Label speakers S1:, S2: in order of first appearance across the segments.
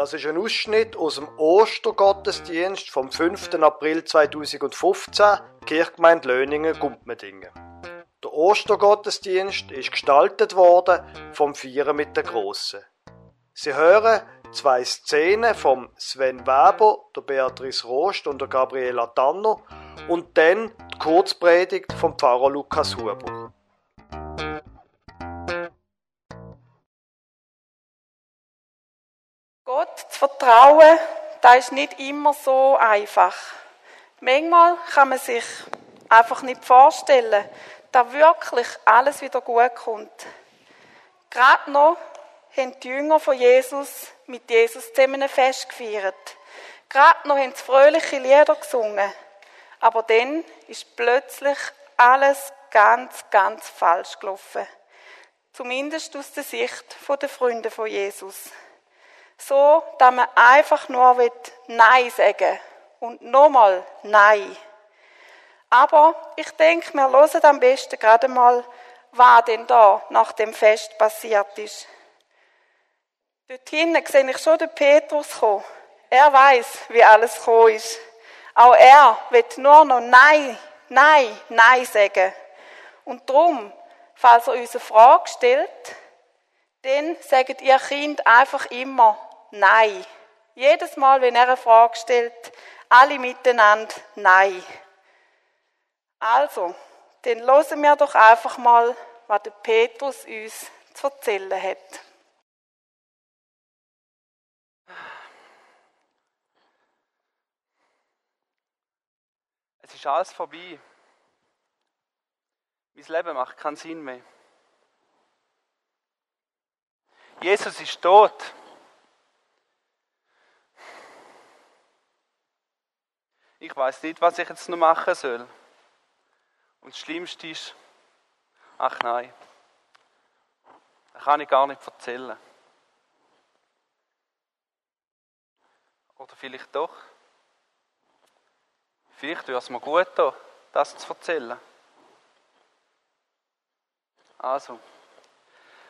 S1: Das ist ein Ausschnitt aus dem Ostergottesdienst vom 5. April 2015, Kirchgemeinde Löningen, Gumpmedingen. Der Ostergottesdienst ist gestaltet worden vom Vieren mit der Grossen. Sie hören zwei Szenen vom Sven Weber, der Beatrice Rost und der Gabriela Tanner und dann die Kurzpredigt vom Pfarrer Lukas Huber.
S2: Gott zu vertrauen, das ist nicht immer so einfach. Manchmal kann man sich einfach nicht vorstellen, dass wirklich alles wieder gut kommt. Gerade noch haben die Jünger von Jesus mit Jesus zusammen ein Fest gefeiert. Gerade noch haben sie fröhliche Lieder gesungen. Aber dann ist plötzlich alles ganz, ganz falsch gelaufen. Zumindest aus der Sicht der Freunde von Jesus. So, dass man einfach nur Nein sagen und nochmal Nein. Aber ich denke, wir hören am besten gerade mal, was denn da nach dem Fest passiert ist. Dort hinten sehe ich schon den Petrus kommen. Er weiß, wie alles gekommen ist. Auch er wird nur noch Nein, Nein, Nein sagen. Und darum, falls er uns eine Frage stellt, dann sagt ihr Kind einfach immer Nein. Jedes Mal, wenn er eine Frage stellt, alle miteinander Nein. Also, dann hören wir doch einfach mal, was der Petrus uns zu erzählen hat.
S3: Es ist alles vorbei. Mein Leben macht keinen Sinn mehr. Jesus ist tot. Ich weiß nicht, was ich jetzt noch machen soll. Und das Schlimmste ist, ach nein, das kann ich gar nicht erzählen. Oder vielleicht doch. Vielleicht wäre es mir gut, das zu erzählen. Also,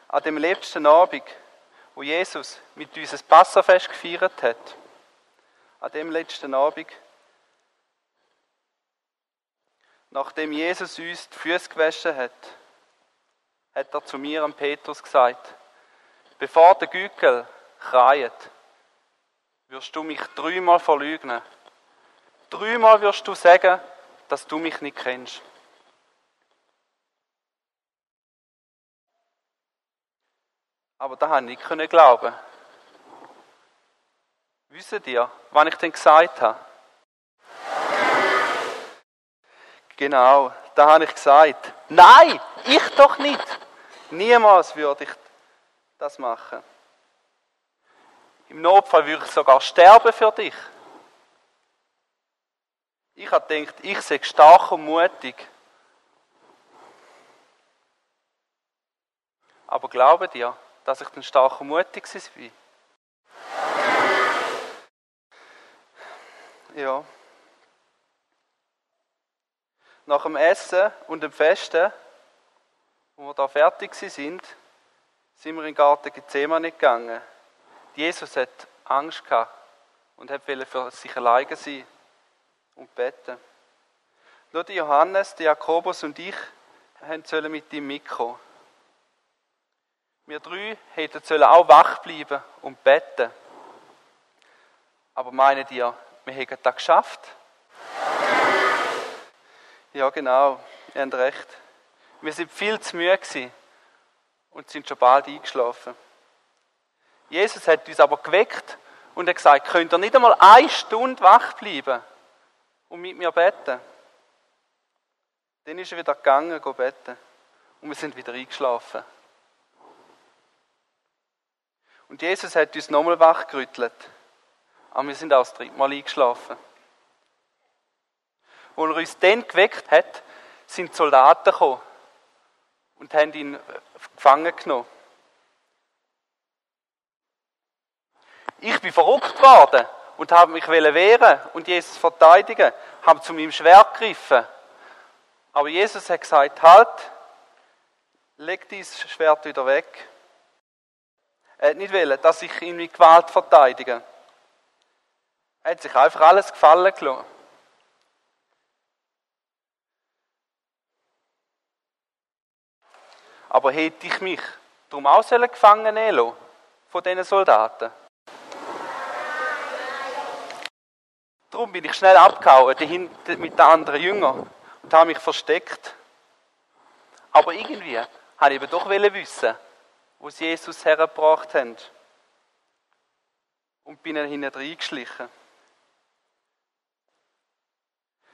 S3: an dem letzten Abend, wo Jesus mit uns ein Passafest gefeiert hat, an dem letzten Abend, nachdem Jesus uns die Füße gewaschen hat, hat er zu mir, am Petrus, gesagt, bevor der Gückel kreiert, wirst du mich dreimal verleugnen. Dreimal wirst du sagen, dass du mich nicht kennst. Aber da habe ich nicht glauben. Wisst ihr, wann ich denn gesagt habe? Genau, da habe ich gesagt, nein, ich doch nicht. Niemals würde ich das machen. Im Notfall würde ich sogar sterben für dich. Ich habe gedacht, ich sei stark und mutig. Aber glaubt ihr, dass ich dann stark und mutig bin? Ja. Nach dem Essen und dem Festen, wo wir da fertig sind, sind wir in den Garten Gethsemane gegangen. Jesus hat Angst gehabt und wollte für sich alleine sein und beten. Nur die Johannes, die Jakobus und ich sollen mit ihm mitkommen. Wir drei hätten sollen auch wach bleiben und beten. Aber meinen ihr, wir hätten das geschafft? Ja, genau, ihr habt recht. Wir sind viel zu müde gewesen und sind schon bald eingeschlafen. Jesus hat uns aber geweckt und hat gesagt, könnt ihr nicht einmal eine Stunde wach bleiben? und mit mir beten. Dann ist er wieder gegangen, go beten. Und wir sind wieder eingeschlafen. Und Jesus hat uns nochmal wachgerüttelt. Aber wir sind auch das dritte Mal eingeschlafen. Als er uns dann geweckt hat, sind Soldaten gekommen und haben ihn gefangen genommen. Ich bin verrückt worden und habe mich wehren und Jesus verteidigen, habe zu meinem Schwert gegriffen. Aber Jesus hat gesagt, halt, leg dieses Schwert wieder weg. Er hat nicht wollen, dass ich ihn mit Gewalt verteidige. Er hat sich einfach alles gefallen gelassen. Aber hätte ich mich darum auch gefangen nehmen lassen von diesen Soldaten? Darum bin ich schnell abgehauen mit den anderen Jüngern und habe mich versteckt. Aber irgendwie habe ich eben doch wissen, wo sie Jesus hergebracht haben. Und bin dann hinten reingeschlichen.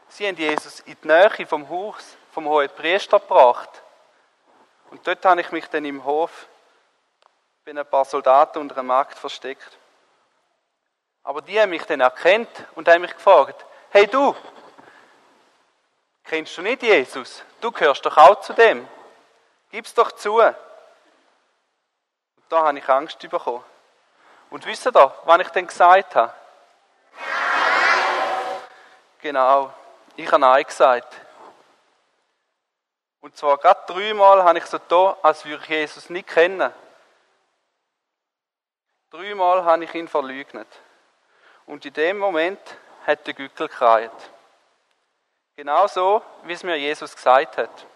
S3: Sie haben Jesus in die Nähe vom Haus vom hohen Priester gebracht. Und dort habe ich mich dann im Hof bei ein paar Soldaten unter einem Markt versteckt. Aber die haben mich dann erkannt und haben mich gefragt, hey du, kennst du nicht Jesus? Du gehörst doch auch zu dem. Gib's doch zu. Und da habe ich Angst bekommen. Und wisst ihr, was ich dann gesagt habe? Genau, ich habe Nein gesagt. Und zwar gerade dreimal habe ich so da, als würde ich Jesus nicht kennen. Dreimal habe ich ihn verleugnet. Und in dem Moment hat der Gückel gekreiert. Genau so, wie es mir Jesus gesagt hat.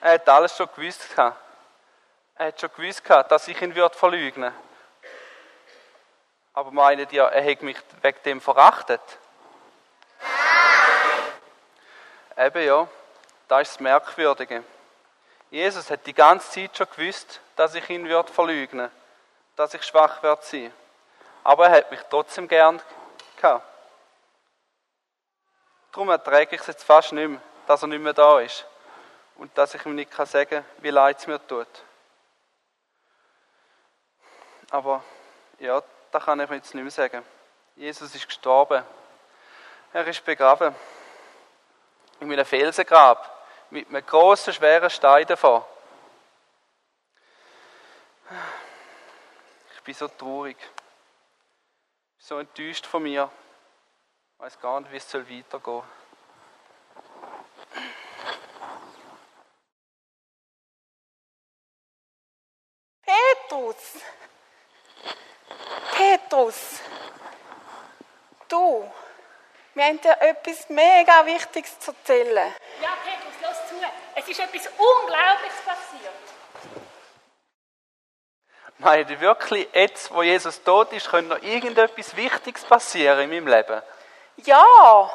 S3: Er hat alles schon gewusst. Er hat schon gewusst, dass ich ihn würde verleugnen Aber meint ihr, er hätte mich wegen dem verachtet? Eben ja, das ist das Merkwürdige. Jesus hat die ganze Zeit schon gewusst, dass ich ihn würde verleugnen, dass ich schwach werde sein. Aber er hat mich trotzdem gern gehabt. Darum erträge ich es jetzt fast nicht mehr, dass er nicht mehr da ist. Und dass ich ihm nicht sagen kann, wie leid es mir tut. Aber ja, da kann ich mir jetzt nicht mehr sagen. Jesus ist gestorben. Er ist begraben. In einem Felsengrab. Mit einem großen, schweren Stein davor. Ich bin so traurig so enttäuscht von mir. Ich weiß gar nicht, wie es weitergehen soll.
S2: Petrus! Petrus! Du! Wir haben dir etwas mega Wichtiges zu erzählen.
S4: Ja, Petrus, los zu. Es ist etwas Unglaubliches passiert.
S3: Meint ihr wirklich, jetzt, wo Jesus tot ist, könnte noch irgendetwas Wichtiges passieren in meinem Leben?
S2: Ja!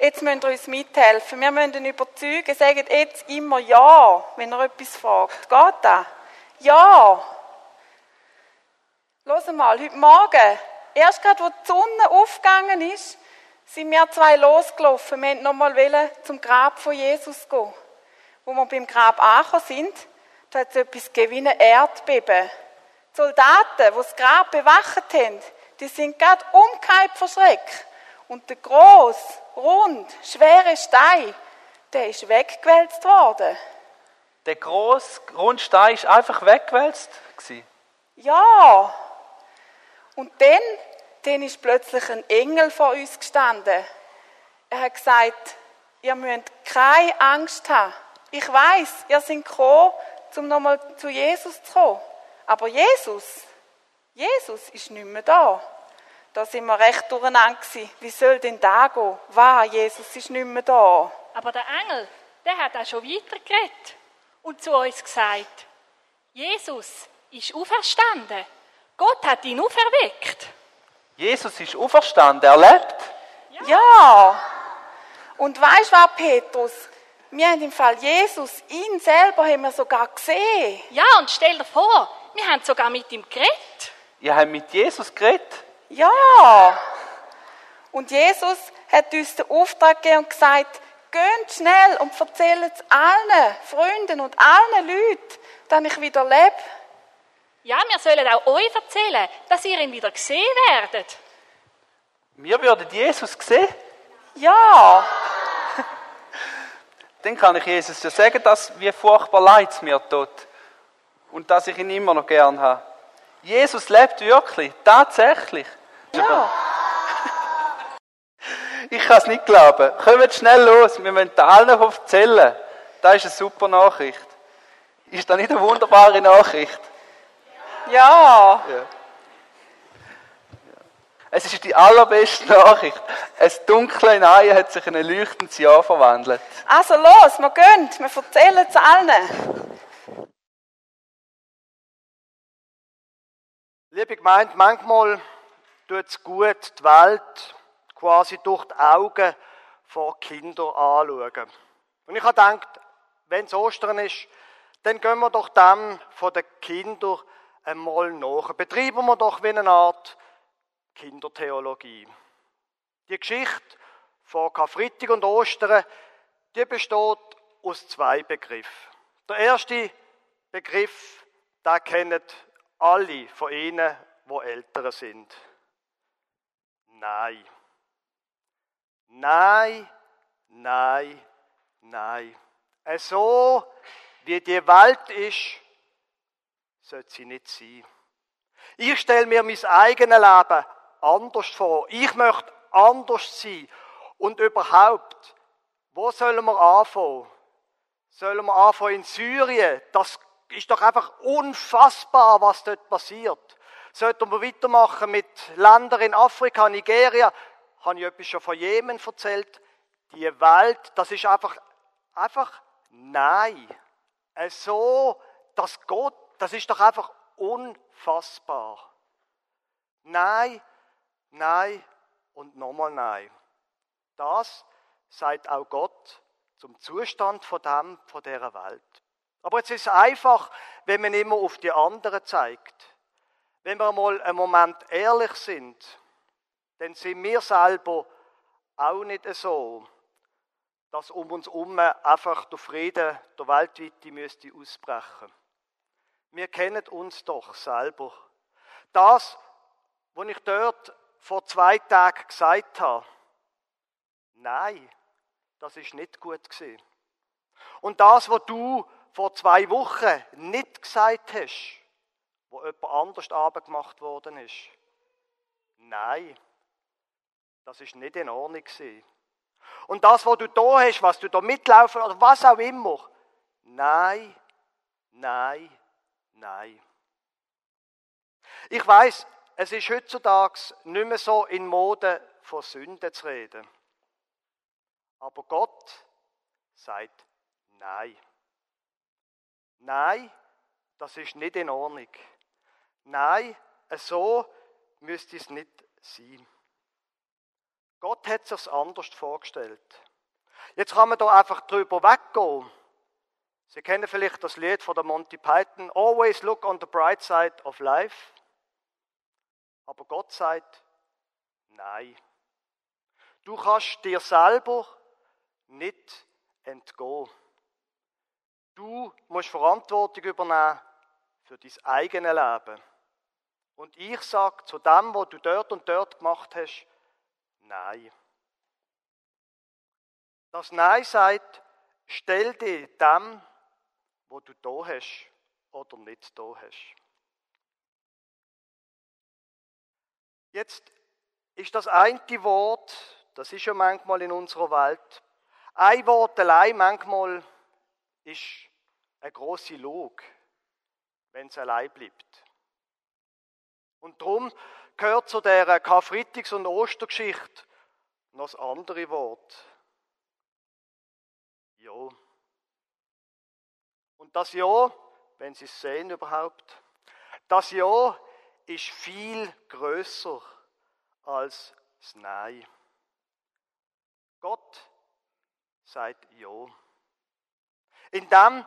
S2: Jetzt müsst ihr uns mithelfen. Wir müssen ihn überzeugen. Sagt jetzt immer Ja, wenn er etwas fragt. Geht das? Ja! Los mal, heute Morgen, erst gerade, wo die Sonne aufgegangen ist, sind wir zwei losgelaufen. Wir wollten nochmal zum Grab von Jesus gehen. Wo wir beim Grab angekommen sind, da hat es etwas gegeben Erdbeben. Die Soldaten, die das Grab bewacht haben, die sind gerade umgekehrt vor Schreck. Und der groß, rund, schwere Stein, der ist weggewälzt worden.
S3: Der groß, runde Stein ist einfach weggewälzt
S2: Ja. Und dann, dann ist plötzlich ein Engel vor uns gestanden. Er hat gesagt, ihr müsst keine Angst haben. Ich weiß, ihr seid gekommen, um nochmal zu Jesus zu kommen. Aber Jesus, Jesus ist nicht mehr da. Da sind wir recht durcheinander gewesen. Wie soll denn da gehen? Was? Jesus ist nicht mehr da.
S4: Aber der Engel, der hat auch schon weitergeredet und zu uns gesagt, Jesus ist auferstanden. Gott hat ihn auferweckt.
S3: Jesus ist auferstanden, er lebt.
S2: Ja. ja. Und weißt du was, Petrus? Wir haben im Fall Jesus, ihn selber haben wir sogar gesehen.
S4: Ja, und stell dir vor, wir haben sogar mit ihm geredet.
S3: Ihr habt mit Jesus geredet?
S2: Ja. Und Jesus hat uns den Auftrag gegeben und gesagt, geht schnell und erzählt es allen Freunden und allen Leuten, dass ich wieder lebe.
S4: Ja, wir sollen auch euch erzählen, dass ihr ihn wieder gesehen werdet.
S3: Wir würden Jesus sehen?
S2: Ja.
S3: Dann kann ich Jesus ja sagen, dass wie furchtbar leid es mir tut und dass ich ihn immer noch gern habe. Jesus lebt wirklich, tatsächlich.
S2: Ja.
S3: Ich kann es nicht glauben. Kommt schnell los, wir müssen allen erzählen. Das ist eine super Nachricht. Ist das nicht eine wunderbare Nachricht?
S2: Ja.
S3: Ja. Es ist die allerbeste Nachricht. Ein dunkle Nein hat sich in ein leuchtendes Ja verwandelt.
S2: Also los, wir gehen, wir erzählen es allen.
S1: Liebe Gemeinde, manchmal tut es gut, die Welt quasi durch die Augen von Kindern anschauen. Und ich habe gedacht, wenn es Ostern ist, dann gehen wir doch dem von den Kindern einmal nach. Betreiben wir doch wie eine Art Kindertheologie. Die Geschichte von Karfreitag und Ostern, die besteht aus zwei Begriffen. Der erste Begriff, da kennen alle von Ihnen, wo älter sind. Nein. Nein, nein, nein. So wie die Welt ist, sollte sie nicht sein. Ich stelle mir mein eigenes Leben anders vor. Ich möchte anders sein. Und überhaupt, wo sollen wir anfangen? Sollen wir anfangen in Syrien? Das ist doch einfach unfassbar, was dort passiert. Sollten wir weitermachen mit Ländern in Afrika, Nigeria? Habe ich etwas schon von Jemen erzählt? Die Welt, das ist einfach, einfach nein. So, dass Gott, das ist doch einfach unfassbar. Nein, nein und nochmal nein. Das sagt auch Gott zum Zustand von dem, von dieser Welt. Aber jetzt ist es einfach, wenn man immer auf die anderen zeigt. Wenn wir mal einen Moment ehrlich sind, dann sind wir selber auch nicht so, dass um uns herum einfach der Frieden, der weltweite müsste ausbrechen. Wir kennen uns doch selber. Das, was ich dort vor zwei Tagen gesagt habe, nein, das ist nicht gut gewesen. Und das, was du vor zwei Wochen nicht gesagt hast, wo jemand anders abgemacht worden ist, nein, das ist nicht in Ordnung gewesen. Und das, was du da hast, was du da mitlaufen oder was auch immer, nein, nein, nein. Ich weiß, es ist heutzutage nicht mehr so in Mode, von Sünden zu reden. Aber Gott sagt Nein. Nein, das ist nicht in Ordnung. Nein, so müsste es nicht sein. Gott hat es sich anders vorgestellt. Jetzt kann man da einfach drüber weggehen. Sie kennen vielleicht das Lied von der Monty Python, Always look on the bright side of life. Aber Gott sagt, nein. Du kannst dir selber nicht entgehen. Du musst Verantwortung übernehmen für dein eigenes Leben. Und ich sage zu dem, was du dort und dort gemacht hast, Nein. Das Nein sagt, stell dich dem, wo du da hast oder nicht da hast. Jetzt ist das eine Wort, das ist ja manchmal in unserer Welt, ein Wort allein manchmal ist eine große Log, wenn es allein bleibt. Und darum gehört zu der Karfreitags- und Ostergeschichte noch das andere Wort. Ja. Das Ja, wenn Sie es sehen überhaupt, das Ja ist viel größer als das Nein. Gott sagt Ja. In dem,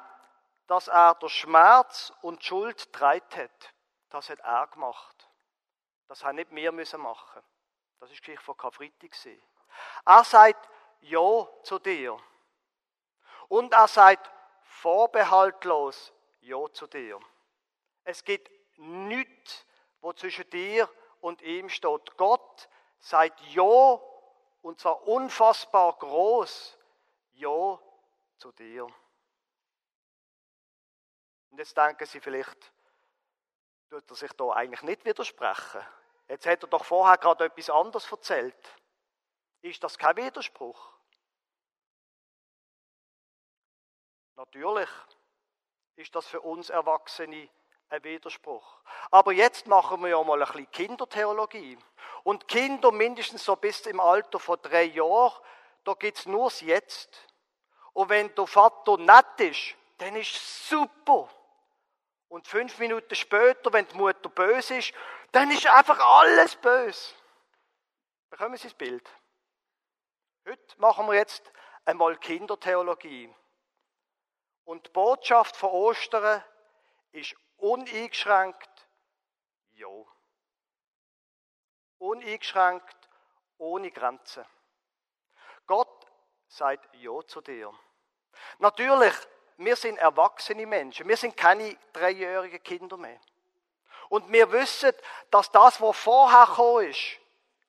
S1: dass er der Schmerz und Schuld dreit hat, das hat er gemacht. Das haben nicht wir müssen machen. Das ist Geschichte von Karfreitag. Er sagt Ja zu dir. Und er sagt vorbehaltlos Ja zu dir. Es gibt nichts, wo zwischen dir und ihm steht. Gott sagt Ja, und zwar unfassbar groß, Ja zu dir. Und jetzt denken Sie vielleicht, tut er sich da eigentlich nicht widersprechen. Jetzt hat er doch vorher gerade etwas anderes erzählt. Ist das kein Widerspruch? Natürlich ist das für uns Erwachsene ein Widerspruch. Aber jetzt machen wir ja mal ein bisschen Kindertheologie. Und Kinder mindestens so bis im Alter von drei Jahren, da gibt's nur das Jetzt. Und wenn der Vater nett ist, dann ist es super. Und fünf Minuten später, wenn die Mutter böse ist, dann ist einfach alles böse. Bekommen Sie das Bild? Heute machen wir jetzt einmal Kindertheologie. Und die Botschaft von Ostern ist uneingeschränkt Ja. Uneingeschränkt, ohne Grenzen. Gott sagt Ja zu dir. Natürlich, wir sind erwachsene Menschen. Wir sind keine dreijährigen Kinder mehr. Und wir wissen, dass das, was vorher gekommen ist,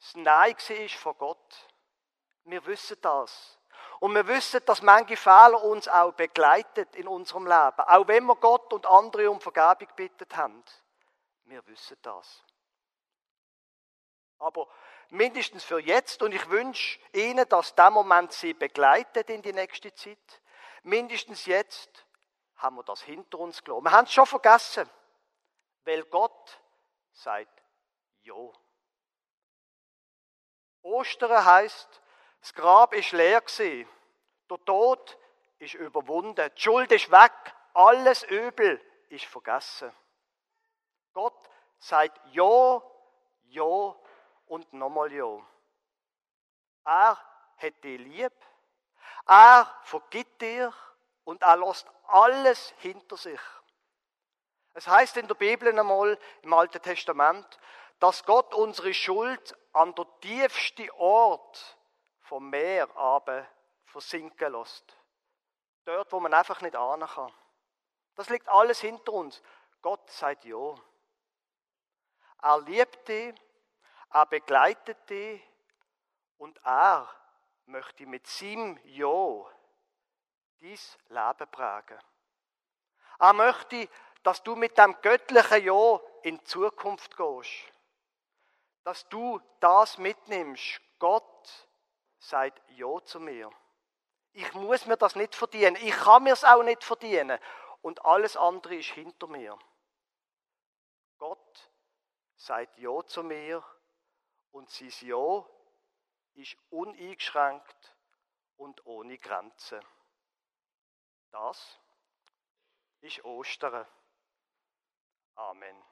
S1: das Nein war von Gott. Wir wissen das. Und wir wissen, dass manche Fehler uns auch begleitet in unserem Leben. Auch wenn wir Gott und andere um Vergebung bittet haben. Wir wissen das. Aber mindestens für jetzt, und ich wünsche Ihnen, dass der Moment Sie begleitet in die nächste Zeit, mindestens jetzt haben wir das hinter uns gelassen. Wir haben es schon vergessen, weil Gott sagt Ja. Ostern heißt, das Grab ist leer gewesen. Der Tod ist überwunden. Die Schuld ist weg. Alles Übel ist vergessen. Gott sagt Ja, Ja und nochmal Ja. Er hat dich lieb. Er vergibt dir und er lässt alles hinter sich. Es heißt in der Bibel einmal im Alten Testament, dass Gott unsere Schuld an der tiefsten Ort vom Meer aber versinken lässt. Dort, wo man einfach nicht ahnen kann. Das liegt alles hinter uns. Gott sagt ja. Er liebt dich, er begleitet dich und er möchte mit seinem Ja dies Leben prägen. Er möchte, dass du mit dem göttlichen Ja in die Zukunft gehst. Dass du das mitnimmst. Gott sagt Ja zu mir. Ich muss mir das nicht verdienen. Ich kann mir es auch nicht verdienen. Und alles andere ist hinter mir. Gott sagt Ja zu mir und sein Ja ist uneingeschränkt und ohne Grenzen. Das ist Ostern. Amen.